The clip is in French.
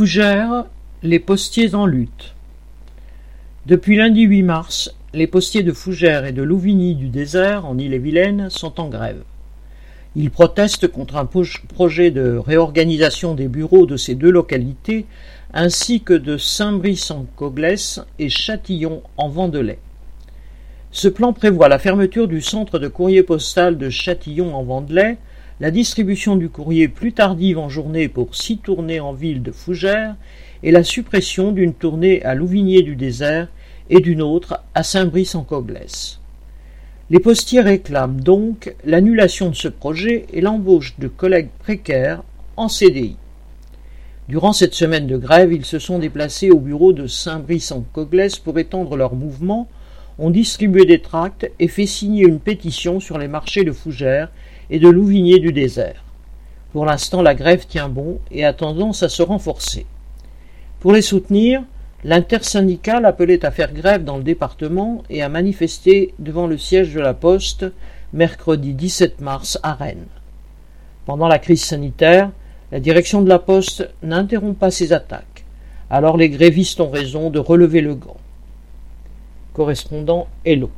Fougères, les postiers en lutte. Depuis lundi 8 mars, les postiers de Fougères et de Louvigny du désert, en Ille-et-Vilaine, sont en grève. Ils protestent contre un projet de réorganisation des bureaux de ces deux localités, ainsi que de Saint-Brice-en-Coglès et Châtillon en Vendelay. Ce plan prévoit la fermeture du centre de courrier postal de Châtillon en Vendelay, la distribution du courrier plus tardive en journée pour six tournées en ville de Fougères et la suppression d'une tournée à Louvigné du désert et d'une autre à Saint-Brice-en-Coglès. Les postiers réclament donc l'annulation de ce projet et l'embauche de collègues précaires en CDI. Durant cette semaine de grève, ils se sont déplacés au bureau de Saint-Brice-en-Coglès pour étendre leur mouvement, ont distribué des tracts et fait signer une pétition sur les marchés de Fougères et de Louvigné du désert. Pour l'instant, la grève tient bon et a tendance à se renforcer. Pour les soutenir, l'intersyndicale appelait à faire grève dans le département et à manifester devant le siège de la Poste mercredi 17 mars à Rennes. Pendant la crise sanitaire, la direction de la Poste n'interrompt pas ses attaques. Alors les grévistes ont raison de relever le gant. Correspondant Hello.